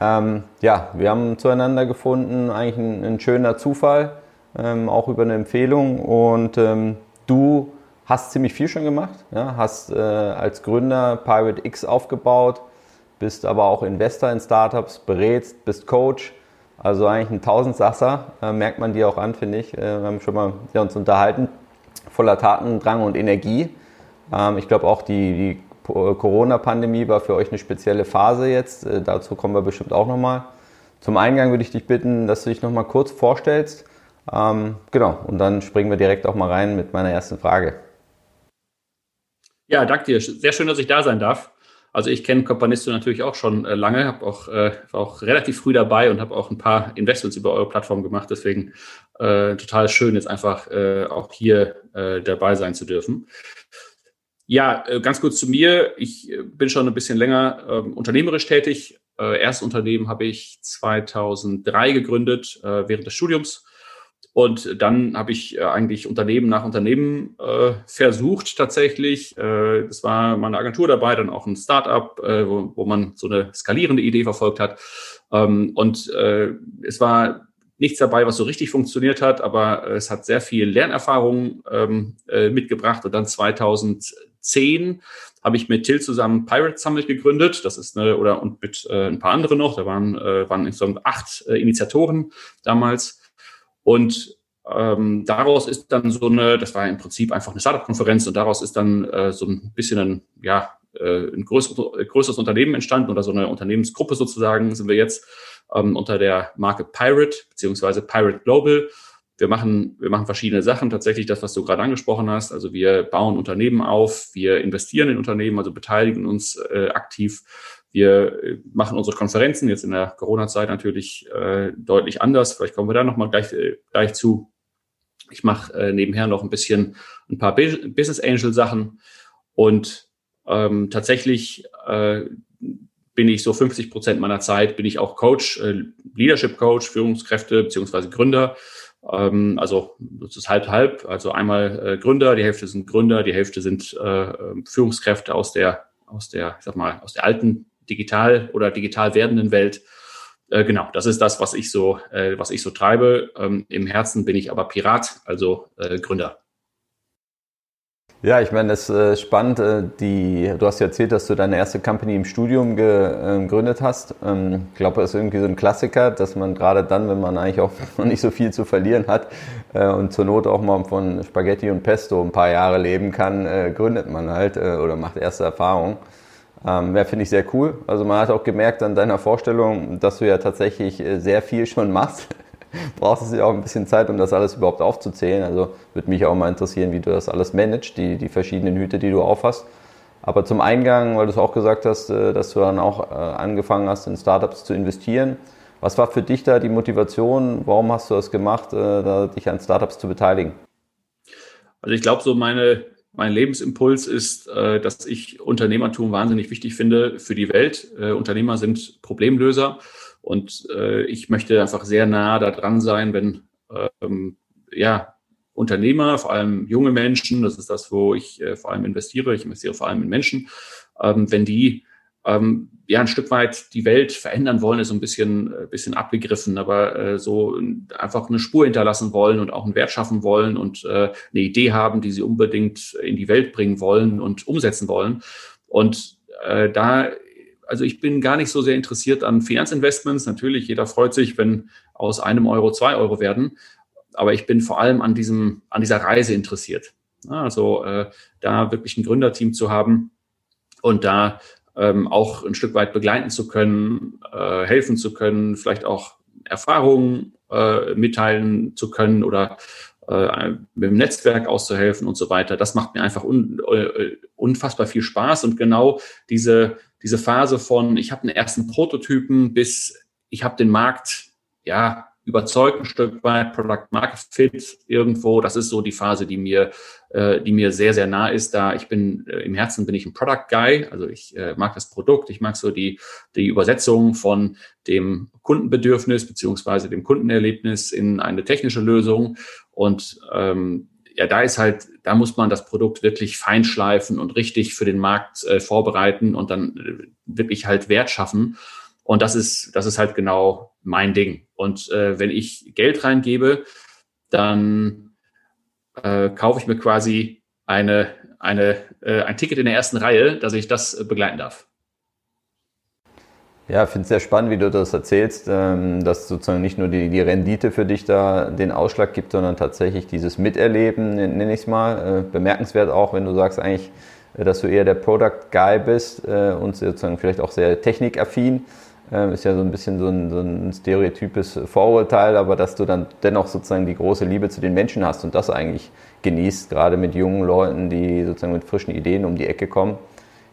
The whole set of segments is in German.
ähm, ja, wir haben zueinander gefunden, eigentlich ein, ein schöner Zufall, ähm, auch über eine Empfehlung. Und ähm, du hast ziemlich viel schon gemacht, ja? hast äh, als Gründer Pirate X aufgebaut, bist aber auch Investor in Startups, berätst, bist Coach. Also eigentlich ein Tausendsasser, äh, merkt man dir auch an, finde ich. Äh, wir haben schon mal ja, uns unterhalten, voller Tatendrang und Energie. Ähm, ich glaube auch die, die Corona-Pandemie war für euch eine spezielle Phase jetzt. Äh, dazu kommen wir bestimmt auch nochmal. Zum Eingang würde ich dich bitten, dass du dich nochmal kurz vorstellst. Ähm, genau, und dann springen wir direkt auch mal rein mit meiner ersten Frage. Ja, danke dir. Sehr schön, dass ich da sein darf. Also ich kenne Companisto natürlich auch schon äh, lange, habe auch, äh, war auch relativ früh dabei und habe auch ein paar Investments über eure Plattform gemacht. Deswegen äh, total schön, jetzt einfach äh, auch hier äh, dabei sein zu dürfen. Ja, äh, ganz kurz zu mir. Ich äh, bin schon ein bisschen länger äh, unternehmerisch tätig. Äh, erstes Unternehmen habe ich 2003 gegründet, äh, während des Studiums. Und dann habe ich äh, eigentlich Unternehmen nach Unternehmen äh, versucht tatsächlich. Äh, das war mal eine Agentur dabei, dann auch ein Startup, äh, wo, wo man so eine skalierende Idee verfolgt hat. Ähm, und äh, es war nichts dabei, was so richtig funktioniert hat, aber es hat sehr viel Lernerfahrung ähm, äh, mitgebracht. Und dann 2010 habe ich mit Till zusammen Pirate Summit gegründet. Das ist eine, oder und mit äh, ein paar anderen noch. Da waren, äh, waren insgesamt acht äh, Initiatoren damals. Und ähm, daraus ist dann so eine, das war im Prinzip einfach eine Startup-Konferenz und daraus ist dann äh, so ein bisschen ein, ja, äh, ein größeres, größeres Unternehmen entstanden oder so eine Unternehmensgruppe sozusagen sind wir jetzt ähm, unter der Marke Pirate beziehungsweise Pirate Global. Wir machen, wir machen verschiedene Sachen. Tatsächlich das, was du gerade angesprochen hast. Also wir bauen Unternehmen auf, wir investieren in Unternehmen, also beteiligen uns äh, aktiv. Wir äh, machen unsere Konferenzen jetzt in der Corona-Zeit natürlich äh, deutlich anders. Vielleicht kommen wir da nochmal gleich, äh, gleich zu. Ich mache äh, nebenher noch ein bisschen ein paar Business Angel Sachen und ähm, tatsächlich äh, bin ich so 50 Prozent meiner Zeit, bin ich auch Coach, äh, Leadership Coach, Führungskräfte beziehungsweise Gründer. Ähm, also das ist halb halb. Also einmal äh, Gründer, die Hälfte sind Gründer, die Hälfte sind äh, Führungskräfte aus der aus der ich sag mal aus der alten digital oder digital werdenden Welt. Äh, genau, das ist das, was ich so äh, was ich so treibe. Ähm, Im Herzen bin ich aber Pirat, also äh, Gründer. Ja, ich meine, das ist äh, spannend. Äh, die, du hast ja erzählt, dass du deine erste Company im Studium äh, gegründet hast. Ähm, ich glaube, das ist irgendwie so ein Klassiker, dass man gerade dann, wenn man eigentlich auch noch nicht so viel zu verlieren hat und zur Not auch mal von Spaghetti und Pesto ein paar Jahre leben kann, gründet man halt oder macht erste Erfahrungen. Ähm, ja, finde ich sehr cool. Also man hat auch gemerkt an deiner Vorstellung, dass du ja tatsächlich sehr viel schon machst braucht es ja auch ein bisschen Zeit, um das alles überhaupt aufzuzählen. Also würde mich auch mal interessieren, wie du das alles managst, die, die verschiedenen Hüte, die du aufhast. Aber zum Eingang, weil du es auch gesagt hast, äh, dass du dann auch äh, angefangen hast, in Startups zu investieren. Was war für dich da die Motivation? Warum hast du das gemacht, äh, dich an Startups zu beteiligen? Also ich glaube, so meine, mein Lebensimpuls ist, dass ich Unternehmertum wahnsinnig wichtig finde für die Welt. Unternehmer sind Problemlöser und äh, ich möchte einfach sehr nah da dran sein, wenn ähm, ja, Unternehmer, vor allem junge Menschen, das ist das, wo ich äh, vor allem investiere, ich investiere vor allem in Menschen, ähm, wenn die ähm, ja ein Stück weit die Welt verändern wollen, ist so ein bisschen, äh, bisschen abgegriffen, aber äh, so einfach eine Spur hinterlassen wollen und auch einen Wert schaffen wollen und äh, eine Idee haben, die sie unbedingt in die Welt bringen wollen und umsetzen wollen. Und äh, da also ich bin gar nicht so sehr interessiert an Finanzinvestments. Natürlich, jeder freut sich, wenn aus einem Euro zwei Euro werden. Aber ich bin vor allem an diesem, an dieser Reise interessiert. Also äh, da wirklich ein Gründerteam zu haben und da ähm, auch ein Stück weit begleiten zu können, äh, helfen zu können, vielleicht auch Erfahrungen äh, mitteilen zu können oder äh, mit dem Netzwerk auszuhelfen und so weiter. Das macht mir einfach un, äh, unfassbar viel Spaß und genau diese diese Phase von, ich habe einen ersten Prototypen bis ich habe den Markt ja, überzeugt ein Stück weit, Product Market Fit irgendwo. Das ist so die Phase, die mir, äh, die mir sehr, sehr nah ist. Da ich bin äh, im Herzen bin ich ein Product Guy. Also ich äh, mag das Produkt, ich mag so die, die Übersetzung von dem Kundenbedürfnis beziehungsweise dem Kundenerlebnis in eine technische Lösung. Und ähm, ja, da ist halt, da muss man das Produkt wirklich feinschleifen und richtig für den Markt äh, vorbereiten und dann äh, wirklich halt Wert schaffen. Und das ist, das ist halt genau mein Ding. Und äh, wenn ich Geld reingebe, dann äh, kaufe ich mir quasi eine, eine, äh, ein Ticket in der ersten Reihe, dass ich das begleiten darf. Ja, ich finde es sehr spannend, wie du das erzählst, ähm, dass sozusagen nicht nur die, die Rendite für dich da den Ausschlag gibt, sondern tatsächlich dieses Miterleben, nenne ich es mal. Äh, bemerkenswert auch, wenn du sagst eigentlich, äh, dass du eher der Product Guy bist äh, und sozusagen vielleicht auch sehr technikaffin. Ähm, ist ja so ein bisschen so ein, so ein stereotypes Vorurteil, aber dass du dann dennoch sozusagen die große Liebe zu den Menschen hast und das eigentlich genießt, gerade mit jungen Leuten, die sozusagen mit frischen Ideen um die Ecke kommen.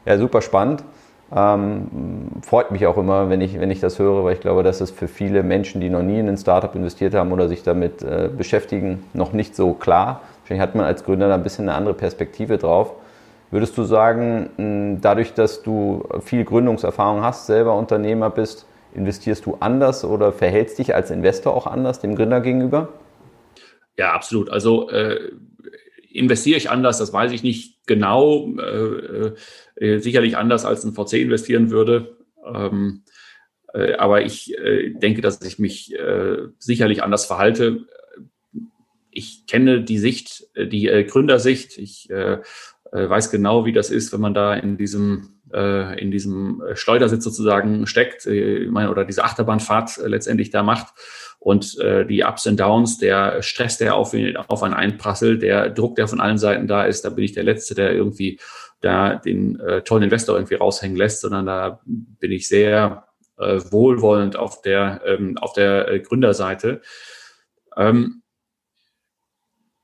Ja, super spannend. Ähm, freut mich auch immer, wenn ich, wenn ich das höre, weil ich glaube, dass es für viele Menschen, die noch nie in ein Startup investiert haben oder sich damit äh, beschäftigen, noch nicht so klar. Wahrscheinlich hat man als Gründer da ein bisschen eine andere Perspektive drauf. Würdest du sagen, dadurch, dass du viel Gründungserfahrung hast, selber Unternehmer bist, investierst du anders oder verhältst dich als Investor auch anders dem Gründer gegenüber? Ja, absolut. Also äh, investiere ich anders, das weiß ich nicht genau. Äh, äh, sicherlich anders als ein VC investieren würde. Ähm, äh, aber ich äh, denke, dass ich mich äh, sicherlich anders verhalte. Ich kenne die Sicht, die Gründersicht. Ich äh, weiß genau, wie das ist, wenn man da in diesem äh, in diesem Schleudersitz sozusagen steckt, äh, oder diese Achterbahnfahrt äh, letztendlich da macht und äh, die Ups und Downs, der Stress, der auf, auf einen einprasselt, der Druck, der von allen Seiten da ist, da bin ich der Letzte, der irgendwie da den äh, tollen Investor irgendwie raushängen lässt, sondern da bin ich sehr äh, wohlwollend auf der ähm, auf der äh, Gründerseite. Ähm,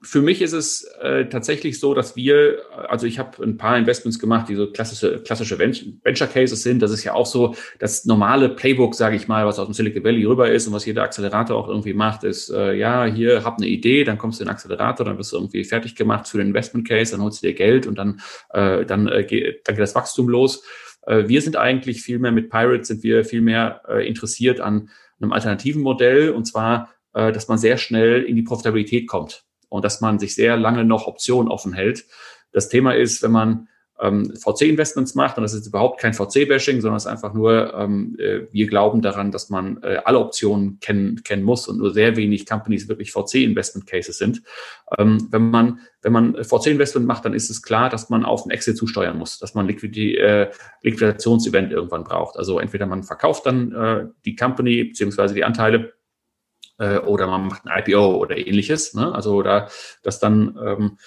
für mich ist es äh, tatsächlich so, dass wir, also ich habe ein paar Investments gemacht, die so klassische, klassische Venture Cases sind. Das ist ja auch so das normale Playbook, sage ich mal, was aus dem Silicon Valley rüber ist und was jeder Accelerator auch irgendwie macht, ist, äh, ja, hier hab eine Idee, dann kommst du in den Accelerator, dann wirst du irgendwie fertig gemacht für den Investment Case, dann holst du dir Geld und dann, äh, dann, äh, geht, dann geht das Wachstum los. Äh, wir sind eigentlich viel mehr mit Pirates, sind wir viel mehr äh, interessiert an einem alternativen Modell und zwar, äh, dass man sehr schnell in die Profitabilität kommt und dass man sich sehr lange noch Optionen offen hält. Das Thema ist, wenn man ähm, VC-Investments macht, und das ist überhaupt kein VC-Bashing, sondern es ist einfach nur, ähm, äh, wir glauben daran, dass man äh, alle Optionen kennen, kennen muss und nur sehr wenig Companies wirklich VC-Investment-Cases sind. Ähm, wenn man, wenn man VC-Investment macht, dann ist es klar, dass man auf ein Exit zusteuern muss, dass man Liquidi äh, Liquidationsevent irgendwann braucht. Also entweder man verkauft dann äh, die Company beziehungsweise die Anteile äh, oder man macht ein IPO oder ähnliches. Ne? Also da das dann ähm,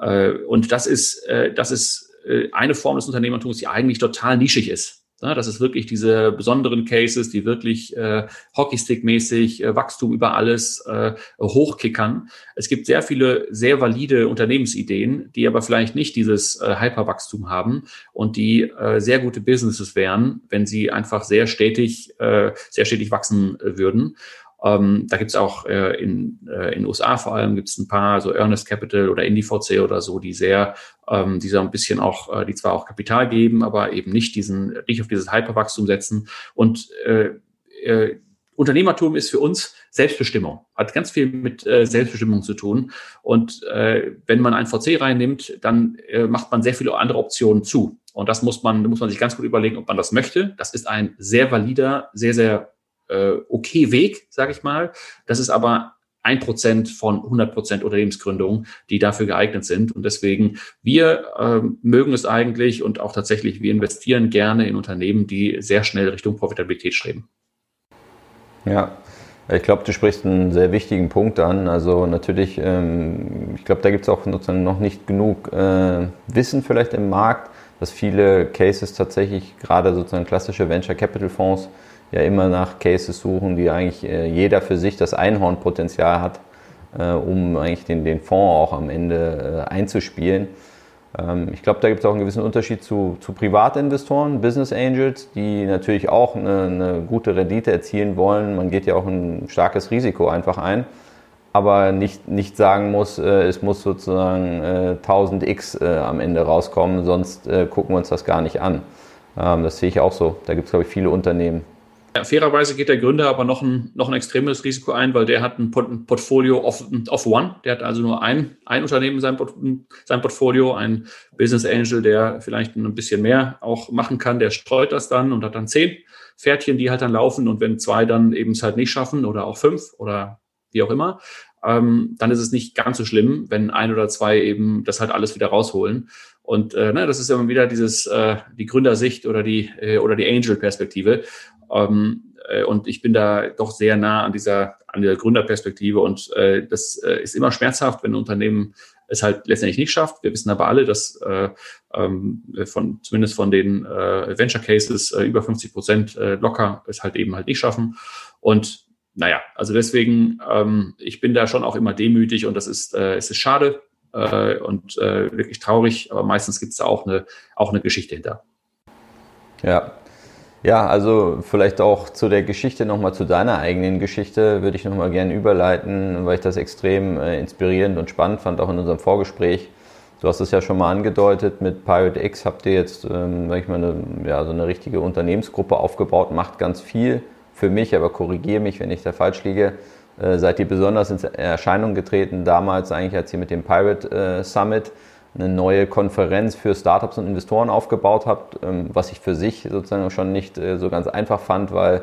äh, und das ist äh, das ist äh, eine Form des Unternehmertums, die eigentlich total nischig ist. Ja, das ist wirklich diese besonderen Cases, die wirklich äh, Hockeystick-mäßig äh, Wachstum über alles äh, hochkickern. Es gibt sehr viele sehr valide Unternehmensideen, die aber vielleicht nicht dieses äh, Hyperwachstum haben und die äh, sehr gute Businesses wären, wenn sie einfach sehr stetig, äh, sehr stetig wachsen äh, würden. Ähm, da gibt es auch äh, in, äh, in USA vor allem gibt es ein paar, so Earnest Capital oder IndieVC oder so, die sehr, ähm, die so ein bisschen auch, äh, die zwar auch Kapital geben, aber eben nicht diesen, nicht auf dieses Hyperwachstum setzen. Und äh, äh, Unternehmertum ist für uns Selbstbestimmung, hat ganz viel mit äh, Selbstbestimmung zu tun. Und äh, wenn man ein VC reinnimmt, dann äh, macht man sehr viele andere Optionen zu. Und das muss man, muss man sich ganz gut überlegen, ob man das möchte. Das ist ein sehr valider, sehr, sehr äh, okay Weg, sage ich mal. Das ist aber ein Prozent von 100 Prozent Unternehmensgründungen, die dafür geeignet sind. Und deswegen, wir äh, mögen es eigentlich und auch tatsächlich, wir investieren gerne in Unternehmen, die sehr schnell Richtung Profitabilität streben. Ja, ich glaube, du sprichst einen sehr wichtigen Punkt an. Also natürlich, ähm, ich glaube, da gibt es auch sozusagen noch nicht genug äh, Wissen vielleicht im Markt, dass viele Cases tatsächlich gerade sozusagen klassische Venture Capital Fonds ja immer nach Cases suchen, die eigentlich äh, jeder für sich das Einhornpotenzial hat, äh, um eigentlich den, den Fonds auch am Ende äh, einzuspielen. Ähm, ich glaube, da gibt es auch einen gewissen Unterschied zu, zu Privatinvestoren, Business Angels, die natürlich auch eine, eine gute Rendite erzielen wollen. Man geht ja auch ein starkes Risiko einfach ein aber nicht, nicht sagen muss, es muss sozusagen äh, 1000x äh, am Ende rauskommen, sonst gucken wir uns das gar nicht an. Ähm, das sehe ich auch so. Da gibt es, glaube ich, viele Unternehmen. Fairerweise geht der Gründer aber noch ein, noch ein extremes Risiko ein, weil der hat ein Portfolio of, of one. Der hat also nur ein, ein Unternehmen in seinem, seinem Portfolio, ein Business Angel, der vielleicht ein bisschen mehr auch machen kann. Der streut das dann und hat dann zehn Pferdchen, die halt dann laufen. Und wenn zwei dann eben es halt nicht schaffen oder auch fünf oder wie auch immer, ähm, dann ist es nicht ganz so schlimm, wenn ein oder zwei eben das halt alles wieder rausholen. Und äh, ne, das ist immer wieder dieses äh, die Gründersicht oder die äh, oder die Angel-Perspektive. Ähm, äh, und ich bin da doch sehr nah an dieser, an der Gründerperspektive. Und äh, das äh, ist immer schmerzhaft, wenn ein Unternehmen es halt letztendlich nicht schafft. Wir wissen aber alle, dass äh, ähm, von, zumindest von den äh, Venture Cases äh, über 50 Prozent äh, locker es halt eben halt nicht schaffen. Und naja, also deswegen, ähm, ich bin da schon auch immer demütig und das ist, äh, es ist schade äh, und äh, wirklich traurig, aber meistens gibt es da auch eine, auch eine Geschichte hinter. Ja, ja, also vielleicht auch zu der Geschichte nochmal zu deiner eigenen Geschichte würde ich nochmal gerne überleiten, weil ich das extrem äh, inspirierend und spannend fand, auch in unserem Vorgespräch. Du hast es ja schon mal angedeutet, mit Pirate X habt ihr jetzt, ähm, sag ich mal, eine, ja, so eine richtige Unternehmensgruppe aufgebaut, macht ganz viel für mich, aber korrigiere mich, wenn ich da falsch liege. Äh, seid ihr besonders in Erscheinung getreten, damals eigentlich, als ihr mit dem Pirate äh, Summit eine neue Konferenz für Startups und Investoren aufgebaut habt, ähm, was ich für sich sozusagen schon nicht äh, so ganz einfach fand, weil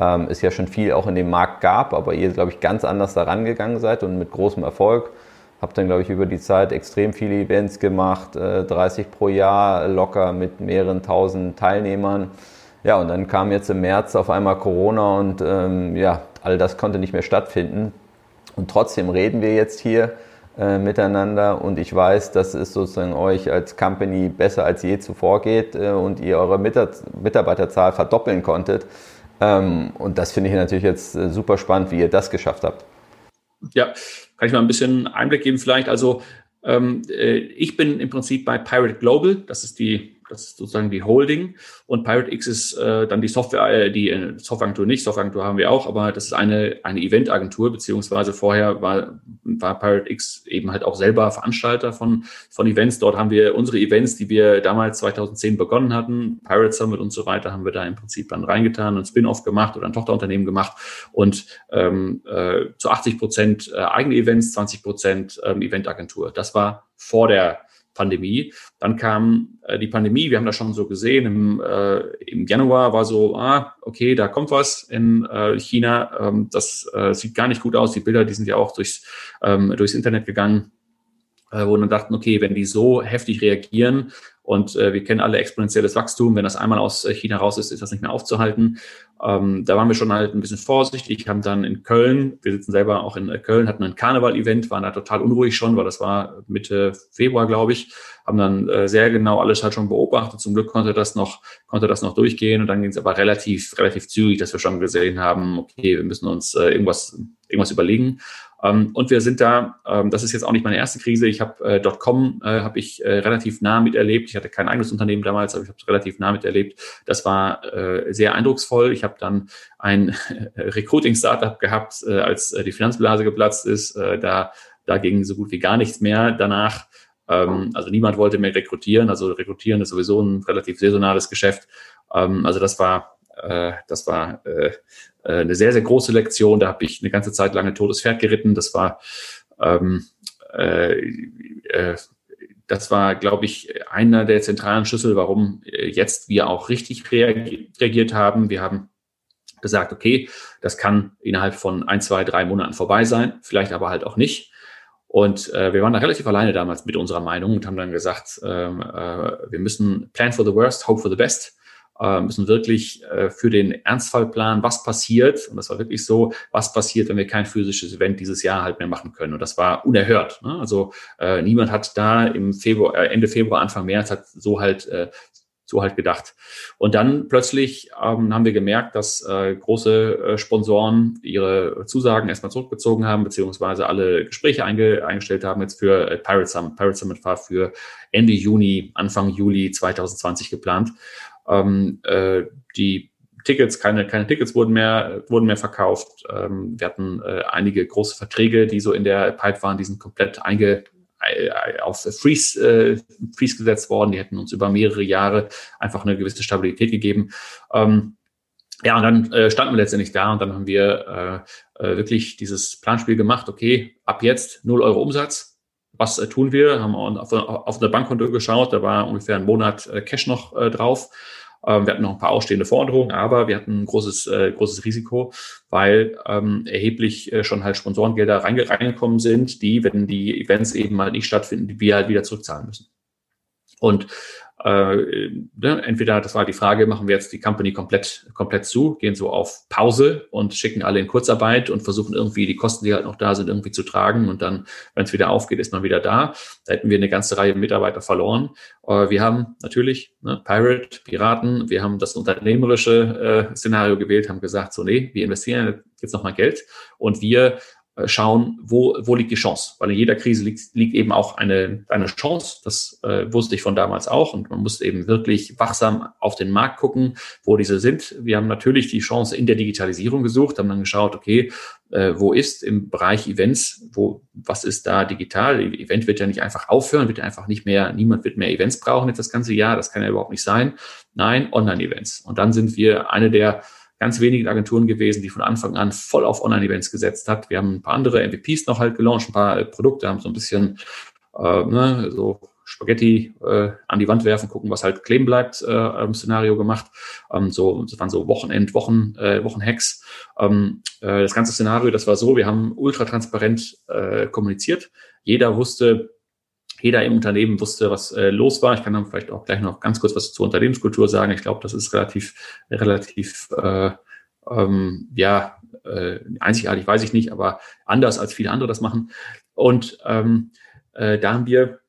ähm, es ja schon viel auch in dem Markt gab, aber ihr, glaube ich, ganz anders daran gegangen seid und mit großem Erfolg. Habt dann, glaube ich, über die Zeit extrem viele Events gemacht, äh, 30 pro Jahr locker mit mehreren tausend Teilnehmern. Ja, und dann kam jetzt im März auf einmal Corona und ähm, ja, all das konnte nicht mehr stattfinden. Und trotzdem reden wir jetzt hier äh, miteinander und ich weiß, dass es sozusagen euch als Company besser als je zuvor geht äh, und ihr eure Mitarbeiterzahl verdoppeln konntet. Ähm, und das finde ich natürlich jetzt äh, super spannend, wie ihr das geschafft habt. Ja, kann ich mal ein bisschen Einblick geben vielleicht. Also ähm, äh, ich bin im Prinzip bei Pirate Global, das ist die das ist sozusagen die Holding. Und Pirate X ist äh, dann die Software, äh, die äh, Softwareagentur nicht, Softwareagentur haben wir auch, aber das ist eine, eine Eventagentur, beziehungsweise vorher war, war Pirate X eben halt auch selber Veranstalter von, von Events. Dort haben wir unsere Events, die wir damals 2010 begonnen hatten, Pirate Summit und so weiter, haben wir da im Prinzip dann reingetan und Spin-off gemacht oder ein Tochterunternehmen gemacht und ähm, äh, zu 80 Prozent äh, eigene Events, 20 Prozent ähm, Eventagentur. Das war vor der Pandemie. Dann kam äh, die Pandemie, wir haben das schon so gesehen, im, äh, im Januar war so, ah, okay, da kommt was in äh, China, ähm, das äh, sieht gar nicht gut aus, die Bilder, die sind ja auch durchs, ähm, durchs Internet gegangen, äh, wo dann dachten, okay, wenn die so heftig reagieren, und äh, wir kennen alle exponentielles Wachstum. Wenn das einmal aus äh, China raus ist, ist das nicht mehr aufzuhalten. Ähm, da waren wir schon halt ein bisschen vorsichtig. Haben dann in Köln, wir sitzen selber auch in äh, Köln, hatten ein Karneval-Event, waren da total unruhig schon, weil das war Mitte Februar, glaube ich. Haben dann äh, sehr genau alles halt schon beobachtet. Zum Glück konnte das noch, konnte das noch durchgehen. Und dann ging es aber relativ, relativ zügig, dass wir schon gesehen haben, okay, wir müssen uns äh, irgendwas, irgendwas überlegen. Ähm, und wir sind da, ähm, das ist jetzt auch nicht meine erste Krise. Ich habe äh, .com äh, habe ich äh, relativ nah miterlebt. Ich hatte kein eigenes Unternehmen damals, aber ich habe es relativ nah miterlebt. Das war äh, sehr eindrucksvoll. Ich habe dann ein Recruiting-Startup gehabt, äh, als äh, die Finanzblase geplatzt ist. Äh, da, da ging so gut wie gar nichts mehr danach. Ähm, also niemand wollte mehr rekrutieren. Also rekrutieren ist sowieso ein relativ saisonales Geschäft. Ähm, also das war äh, das war äh, äh, eine sehr, sehr große Lektion. Da habe ich eine ganze Zeit lang ein totes Pferd geritten. Das war, ähm, äh, äh, war, glaube ich, einer der zentralen Schlüssel, warum äh, jetzt wir auch richtig reagiert haben. Wir haben gesagt, okay, das kann innerhalb von ein, zwei, drei Monaten vorbei sein, vielleicht aber halt auch nicht. Und äh, wir waren da relativ alleine damals mit unserer Meinung und haben dann gesagt, ähm, äh, wir müssen plan for the worst, hope for the best äh, müssen wirklich äh, für den Ernstfall planen, was passiert. Und das war wirklich so, was passiert, wenn wir kein physisches Event dieses Jahr halt mehr machen können. Und das war unerhört. Ne? Also äh, niemand hat da im Februar, äh, Ende Februar, Anfang März hat so halt äh, so halt gedacht. Und dann plötzlich ähm, haben wir gemerkt, dass äh, große äh, Sponsoren ihre Zusagen erstmal zurückgezogen haben, beziehungsweise alle Gespräche einge eingestellt haben jetzt für äh, Pirate Summit. Pirate Summit war für Ende Juni, Anfang Juli 2020 geplant. Ähm, äh, die Tickets, keine, keine Tickets wurden mehr, wurden mehr verkauft. Ähm, wir hatten äh, einige große Verträge, die so in der Pipe waren, die sind komplett einge, äh, auf Freeze, äh, Freeze gesetzt worden. Die hätten uns über mehrere Jahre einfach eine gewisse Stabilität gegeben. Ähm, ja, und dann äh, standen wir letztendlich da und dann haben wir äh, äh, wirklich dieses Planspiel gemacht. Okay, ab jetzt 0 Euro Umsatz. Was äh, tun wir? Haben auf, auf eine Bankkonto geschaut, da war ungefähr ein Monat äh, Cash noch äh, drauf. Ähm, wir hatten noch ein paar ausstehende Forderungen, aber wir hatten ein großes, großes Risiko, weil ähm, erheblich schon halt Sponsorengelder reinge reingekommen sind, die, wenn die Events eben mal nicht stattfinden, die wir halt wieder zurückzahlen müssen. Und äh, ne, entweder, das war die Frage, machen wir jetzt die Company komplett, komplett zu, gehen so auf Pause und schicken alle in Kurzarbeit und versuchen irgendwie die Kosten, die halt noch da sind, irgendwie zu tragen. Und dann, wenn es wieder aufgeht, ist man wieder da. Da hätten wir eine ganze Reihe Mitarbeiter verloren. Aber wir haben natürlich ne, Pirate, Piraten, wir haben das unternehmerische äh, Szenario gewählt, haben gesagt, so nee, wir investieren jetzt nochmal Geld und wir äh, schauen, wo, wo liegt die Chance. Weil in jeder Krise liegt, liegt eben auch eine, eine Chance. Das äh, wusste ich von damals auch. Und man muss eben wirklich wachsam auf den Markt gucken, wo diese sind. Wir haben natürlich die Chance in der Digitalisierung gesucht, haben dann geschaut, okay, äh, wo ist im Bereich Events, wo, was ist da digital? Event wird ja nicht einfach aufhören, wird ja einfach nicht mehr, niemand wird mehr Events brauchen jetzt das ganze Jahr. Das kann ja überhaupt nicht sein. Nein, Online-Events. Und dann sind wir eine der ganz wenigen Agenturen gewesen, die von Anfang an voll auf Online-Events gesetzt hat. Wir haben ein paar andere MVPs noch halt gelauncht, ein paar äh, Produkte, haben so ein bisschen äh, ne, so Spaghetti äh, an die Wand werfen, gucken, was halt kleben bleibt, äh, im Szenario gemacht. Ähm, so, das waren so Wochenend, Wochen, äh, Wochenhacks. Ähm, äh, das ganze Szenario, das war so, wir haben ultra transparent äh, kommuniziert. Jeder wusste, jeder im Unternehmen wusste, was äh, los war. Ich kann dann vielleicht auch gleich noch ganz kurz was zur Unternehmenskultur sagen. Ich glaube, das ist relativ, relativ, äh, ähm, ja, äh, einzigartig, weiß ich nicht, aber anders als viele andere das machen. Und ähm, äh, da haben wir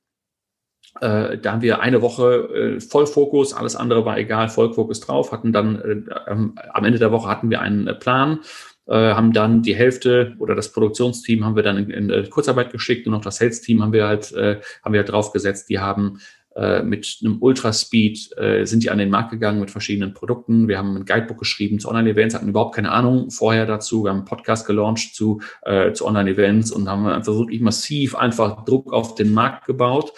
äh, da haben wir eine Woche äh, Vollfokus, alles andere war egal, Vollfokus drauf, hatten dann äh, am Ende der Woche hatten wir einen Plan haben dann die Hälfte oder das Produktionsteam haben wir dann in, in, in Kurzarbeit geschickt und noch das Sales-Team haben wir halt, äh, haben wir halt draufgesetzt. Die haben äh, mit einem Ultraspeed äh, sind die an den Markt gegangen mit verschiedenen Produkten. Wir haben ein Guidebook geschrieben zu Online-Events, hatten überhaupt keine Ahnung vorher dazu. Wir haben einen Podcast gelauncht zu, äh, zu Online-Events und haben einfach wirklich massiv einfach Druck auf den Markt gebaut.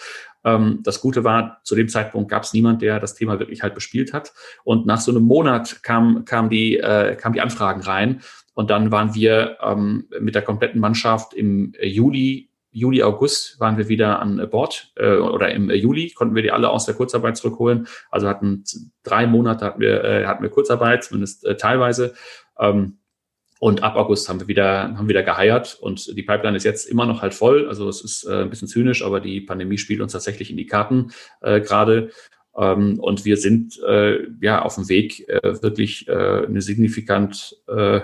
Ähm, das Gute war, zu dem Zeitpunkt gab es niemand, der das Thema wirklich halt bespielt hat. Und nach so einem Monat kam, kam die, äh, kam die Anfragen rein und dann waren wir ähm, mit der kompletten Mannschaft im Juli, Juli, August waren wir wieder an Bord äh, oder im Juli konnten wir die alle aus der Kurzarbeit zurückholen. Also hatten drei Monate hatten wir, äh, hatten wir Kurzarbeit, zumindest äh, teilweise. Ähm, und ab August haben wir wieder, haben wieder geheiert und die Pipeline ist jetzt immer noch halt voll. Also es ist äh, ein bisschen zynisch, aber die Pandemie spielt uns tatsächlich in die Karten äh, gerade. Ähm, und wir sind äh, ja auf dem Weg, äh, wirklich äh, eine signifikant äh,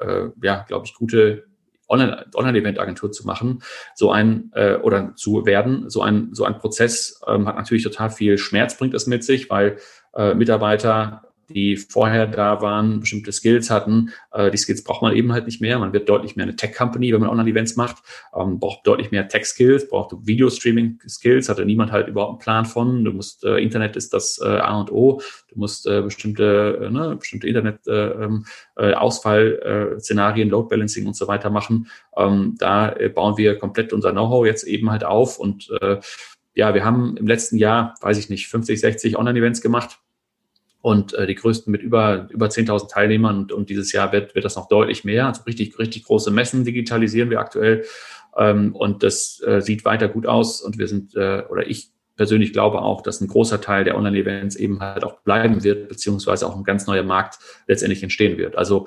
äh, ja, glaube ich, gute Online-Event-Agentur zu machen, so ein äh, oder zu werden. So ein, so ein Prozess ähm, hat natürlich total viel Schmerz, bringt es mit sich, weil äh, Mitarbeiter die vorher da waren, bestimmte Skills hatten. Äh, die Skills braucht man eben halt nicht mehr. Man wird deutlich mehr eine Tech-Company, wenn man Online-Events macht. Ähm, braucht deutlich mehr Tech-Skills, braucht Video-Streaming-Skills, hatte niemand halt überhaupt einen Plan von. Du musst, äh, Internet ist das äh, A und O. Du musst äh, bestimmte, äh, ne, bestimmte Internet-Ausfall-Szenarien, äh, ähm, äh, Load Balancing und so weiter machen. Ähm, da äh, bauen wir komplett unser Know-how jetzt eben halt auf und äh, ja, wir haben im letzten Jahr, weiß ich nicht, 50, 60 Online-Events gemacht und äh, die größten mit über, über 10.000 Teilnehmern und, und dieses Jahr wird, wird das noch deutlich mehr. Also richtig, richtig große Messen digitalisieren wir aktuell ähm, und das äh, sieht weiter gut aus und wir sind, äh, oder ich persönlich glaube auch, dass ein großer Teil der Online-Events eben halt auch bleiben wird, beziehungsweise auch ein ganz neuer Markt letztendlich entstehen wird. Also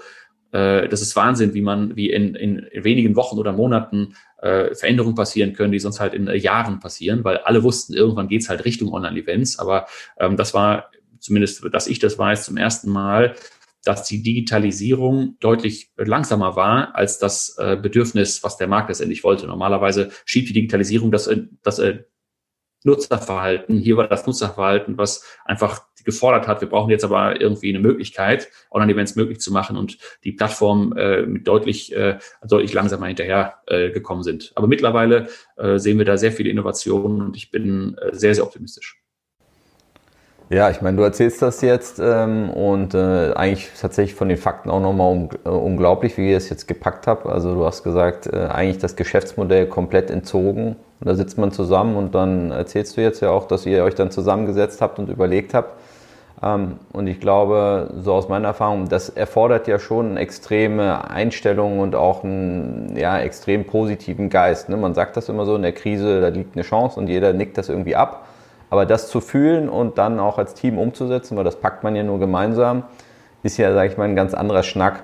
äh, das ist Wahnsinn, wie man, wie in, in wenigen Wochen oder Monaten äh, Veränderungen passieren können, die sonst halt in äh, Jahren passieren, weil alle wussten, irgendwann geht's halt Richtung Online-Events. Aber ähm, das war zumindest, dass ich das weiß, zum ersten Mal, dass die Digitalisierung deutlich langsamer war als das äh, Bedürfnis, was der Markt letztendlich wollte. Normalerweise schiebt die Digitalisierung das, äh, das äh, Nutzerverhalten. Hier war das Nutzerverhalten, was einfach gefordert hat, wir brauchen jetzt aber irgendwie eine Möglichkeit, Online-Events möglich zu machen und die Plattform äh, mit deutlich, äh, deutlich langsamer hinterher äh, gekommen sind. Aber mittlerweile äh, sehen wir da sehr viele Innovationen und ich bin äh, sehr, sehr optimistisch. Ja, ich meine, du erzählst das jetzt ähm, und äh, eigentlich tatsächlich von den Fakten auch nochmal um, äh, unglaublich, wie ihr es jetzt gepackt habt. Also du hast gesagt, äh, eigentlich das Geschäftsmodell komplett entzogen. Und da sitzt man zusammen und dann erzählst du jetzt ja auch, dass ihr euch dann zusammengesetzt habt und überlegt habt. Ähm, und ich glaube, so aus meiner Erfahrung, das erfordert ja schon eine extreme Einstellung und auch einen ja, extrem positiven Geist. Ne? Man sagt das immer so, in der Krise, da liegt eine Chance und jeder nickt das irgendwie ab. Aber das zu fühlen und dann auch als Team umzusetzen, weil das packt man ja nur gemeinsam, ist ja, sage ich mal, ein ganz anderer Schnack.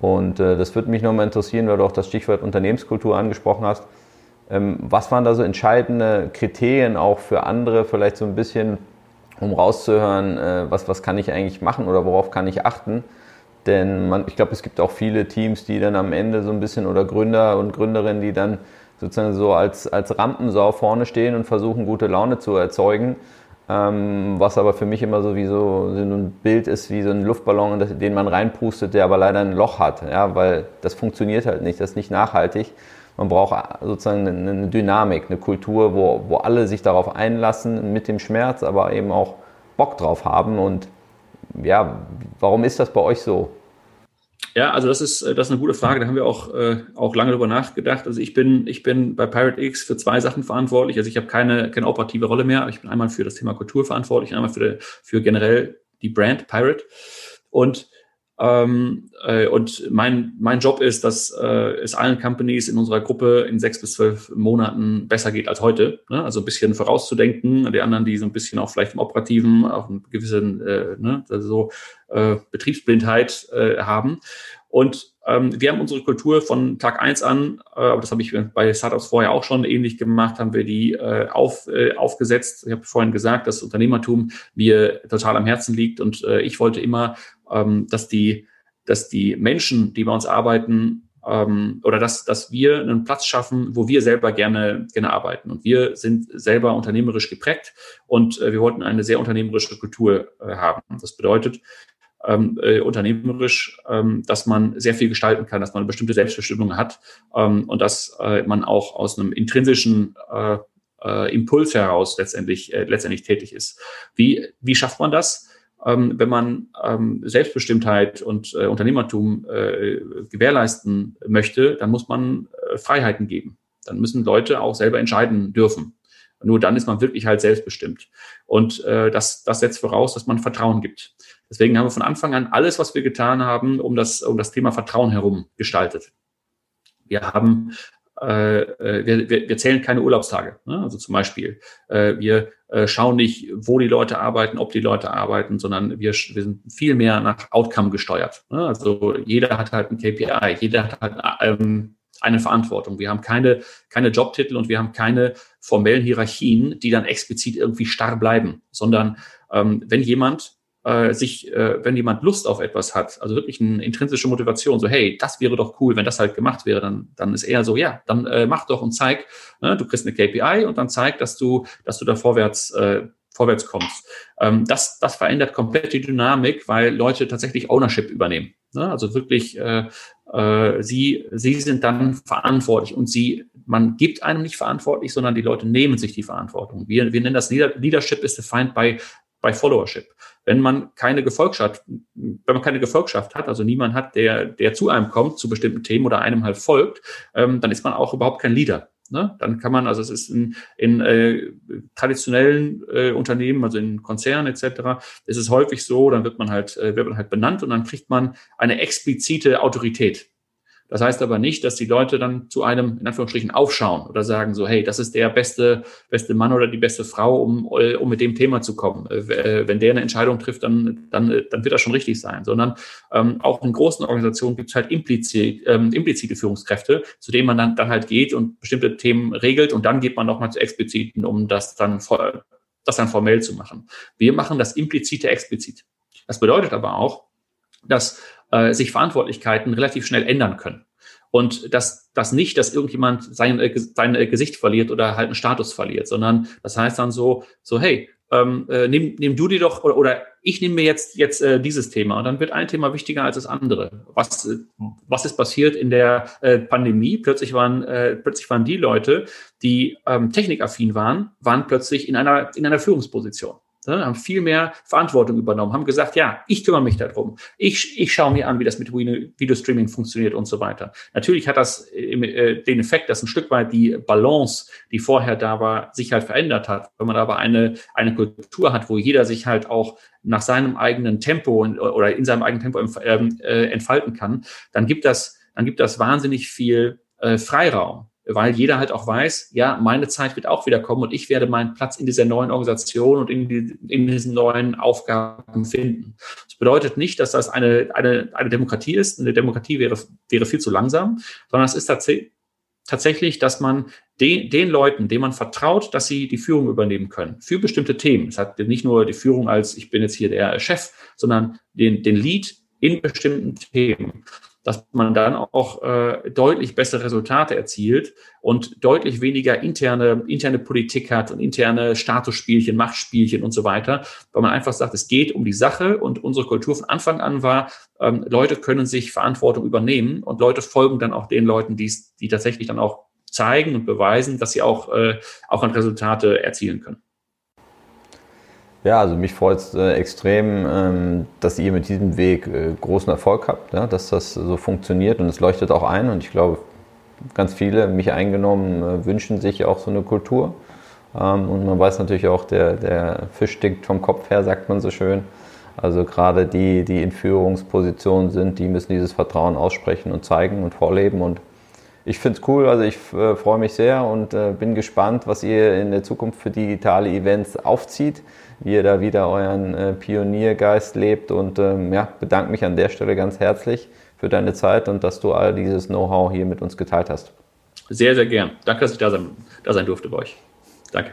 Und äh, das würde mich nochmal interessieren, weil du auch das Stichwort Unternehmenskultur angesprochen hast. Ähm, was waren da so entscheidende Kriterien auch für andere, vielleicht so ein bisschen, um rauszuhören, äh, was, was kann ich eigentlich machen oder worauf kann ich achten? Denn man, ich glaube, es gibt auch viele Teams, die dann am Ende so ein bisschen oder Gründer und Gründerinnen, die dann sozusagen so als, als Rampensau vorne stehen und versuchen, gute Laune zu erzeugen. Ähm, was aber für mich immer so wie so, so ein Bild ist, wie so ein Luftballon, den man reinpustet, der aber leider ein Loch hat. Ja, weil das funktioniert halt nicht, das ist nicht nachhaltig. Man braucht sozusagen eine Dynamik, eine Kultur, wo, wo alle sich darauf einlassen mit dem Schmerz, aber eben auch Bock drauf haben. Und ja, warum ist das bei euch so? Ja, also das ist, äh, das ist eine gute Frage. Da haben wir auch, äh, auch lange drüber nachgedacht. Also ich bin, ich bin bei Pirate X für zwei Sachen verantwortlich. Also ich habe keine, keine operative Rolle mehr. Ich bin einmal für das Thema Kultur verantwortlich einmal für, für generell die Brand Pirate. Und ähm, äh, und mein, mein Job ist, dass äh, es allen Companies in unserer Gruppe in sechs bis zwölf Monaten besser geht als heute. Ne? Also ein bisschen vorauszudenken, die anderen, die so ein bisschen auch vielleicht im Operativen auch einen gewissen äh, ne, also so äh, Betriebsblindheit äh, haben. Und ähm, wir haben unsere Kultur von Tag eins an, äh, aber das habe ich bei Startups vorher auch schon ähnlich gemacht, haben wir die äh, auf, äh, aufgesetzt. Ich habe vorhin gesagt, dass Unternehmertum mir total am Herzen liegt und äh, ich wollte immer, ähm, dass die, dass die Menschen, die bei uns arbeiten, ähm, oder dass, dass wir einen Platz schaffen, wo wir selber gerne, gerne arbeiten. Und wir sind selber unternehmerisch geprägt und äh, wir wollten eine sehr unternehmerische Kultur äh, haben. Das bedeutet, ähm, äh, unternehmerisch, ähm, dass man sehr viel gestalten kann, dass man eine bestimmte Selbstbestimmung hat ähm, und dass äh, man auch aus einem intrinsischen äh, äh, Impuls heraus letztendlich, äh, letztendlich tätig ist. Wie, wie schafft man das? Ähm, wenn man ähm, Selbstbestimmtheit und äh, Unternehmertum äh, gewährleisten möchte, dann muss man äh, Freiheiten geben. Dann müssen Leute auch selber entscheiden dürfen. Nur dann ist man wirklich halt selbstbestimmt. Und äh, das, das setzt voraus, dass man Vertrauen gibt. Deswegen haben wir von Anfang an alles, was wir getan haben, um das, um das Thema Vertrauen herum gestaltet. Wir haben äh, äh wir, wir, wir zählen keine Urlaubstage. Ne? Also zum Beispiel, äh, wir äh, schauen nicht, wo die Leute arbeiten, ob die Leute arbeiten, sondern wir, wir sind viel mehr nach Outcome gesteuert. Ne? Also jeder hat halt ein KPI, jeder hat halt ähm, eine Verantwortung. Wir haben keine, keine Jobtitel und wir haben keine formellen Hierarchien, die dann explizit irgendwie starr bleiben, sondern ähm, wenn jemand äh, sich, äh, wenn jemand Lust auf etwas hat, also wirklich eine intrinsische Motivation, so hey, das wäre doch cool, wenn das halt gemacht wäre, dann, dann ist eher so, ja, dann äh, mach doch und zeig, ne, du kriegst eine KPI und dann zeig, dass du, dass du da vorwärts äh, vorwärts kommst. Ähm, das, das verändert komplett die Dynamik, weil Leute tatsächlich Ownership übernehmen. Ne? Also wirklich, äh, äh, sie, sie sind dann verantwortlich und sie, man gibt einem nicht verantwortlich, sondern die Leute nehmen sich die Verantwortung. Wir, wir nennen das Leadership is defined by, by Followership. Wenn man keine Gefolgschaft, wenn man keine Gefolgschaft hat, also niemand hat, der, der zu einem kommt, zu bestimmten Themen oder einem halt folgt, ähm, dann ist man auch überhaupt kein Leader. Ne? Dann kann man, also es ist in, in äh, traditionellen äh, Unternehmen, also in Konzernen etc., ist es häufig so, dann wird man halt, äh, wird man halt benannt und dann kriegt man eine explizite Autorität. Das heißt aber nicht, dass die Leute dann zu einem, in Anführungsstrichen, aufschauen oder sagen so, hey, das ist der beste, beste Mann oder die beste Frau, um, äh, um mit dem Thema zu kommen. Äh, äh, wenn der eine Entscheidung trifft, dann, dann, dann wird das schon richtig sein. Sondern ähm, auch in großen Organisationen gibt es halt implizit, ähm, implizite Führungskräfte, zu denen man dann, dann halt geht und bestimmte Themen regelt und dann geht man nochmal zu expliziten, um das dann, das dann formell zu machen. Wir machen das implizite explizit. Das bedeutet aber auch, dass äh, sich Verantwortlichkeiten relativ schnell ändern können. Und das, das nicht, dass irgendjemand sein, äh, sein äh, Gesicht verliert oder halt einen Status verliert, sondern das heißt dann so, so, hey, ähm, äh, nimm, nimm du dir doch oder, oder ich nehme mir jetzt jetzt äh, dieses Thema und dann wird ein Thema wichtiger als das andere. Was äh, was ist passiert in der äh, Pandemie? Plötzlich waren äh, plötzlich waren die Leute, die ähm, technikaffin waren, waren plötzlich in einer in einer Führungsposition ne, haben viel mehr Verantwortung übernommen, haben gesagt, ja, ich kümmere mich darum. Ich, ich schaue mir an, wie das mit Videostreaming funktioniert und so weiter. Natürlich hat das äh, den Effekt, dass ein Stück weit die Balance, die vorher da war, sich halt verändert hat. Wenn man aber eine, eine Kultur hat, wo jeder sich halt auch nach seinem eigenen Tempo oder in seinem eigenen Tempo ähm, äh, entfalten kann, dann gibt das, dann gibt das wahnsinnig viel äh, Freiraum weil jeder halt auch weiß, ja, meine Zeit wird auch wieder kommen und ich werde meinen Platz in dieser neuen Organisation und in, die, in diesen neuen Aufgaben finden. Das bedeutet nicht, dass das eine, eine, eine Demokratie ist. Eine Demokratie wäre, wäre viel zu langsam, sondern es ist tatsächlich tatsächlich, dass man den, den Leuten, denen man vertraut, dass sie die Führung übernehmen können für bestimmte Themen. Es hat nicht nur die Führung als ich bin jetzt hier der Chef, sondern den, den Lead in bestimmten Themen dass man dann auch äh, deutlich bessere Resultate erzielt und deutlich weniger interne, interne Politik hat und interne Statusspielchen, Machtspielchen und so weiter, weil man einfach sagt, es geht um die Sache und unsere Kultur von Anfang an war, ähm, Leute können sich Verantwortung übernehmen und Leute folgen dann auch den Leuten, die, die tatsächlich dann auch zeigen und beweisen, dass sie auch, äh, auch an Resultate erzielen können. Ja, also mich freut es äh, extrem, ähm, dass ihr mit diesem Weg äh, großen Erfolg habt, ja, dass das so funktioniert und es leuchtet auch ein und ich glaube, ganz viele, mich eingenommen, äh, wünschen sich auch so eine Kultur. Ähm, und man weiß natürlich auch, der, der Fisch stinkt vom Kopf her, sagt man so schön. Also gerade die, die in Führungspositionen sind, die müssen dieses Vertrauen aussprechen und zeigen und vorleben und ich finde es cool, also ich äh, freue mich sehr und äh, bin gespannt, was ihr in der Zukunft für digitale Events aufzieht wie ihr da wieder euren äh, Pioniergeist lebt. Und ähm, ja, bedanke mich an der Stelle ganz herzlich für deine Zeit und dass du all dieses Know-how hier mit uns geteilt hast. Sehr, sehr gern. Danke, dass ich da sein, da sein durfte bei euch. Danke.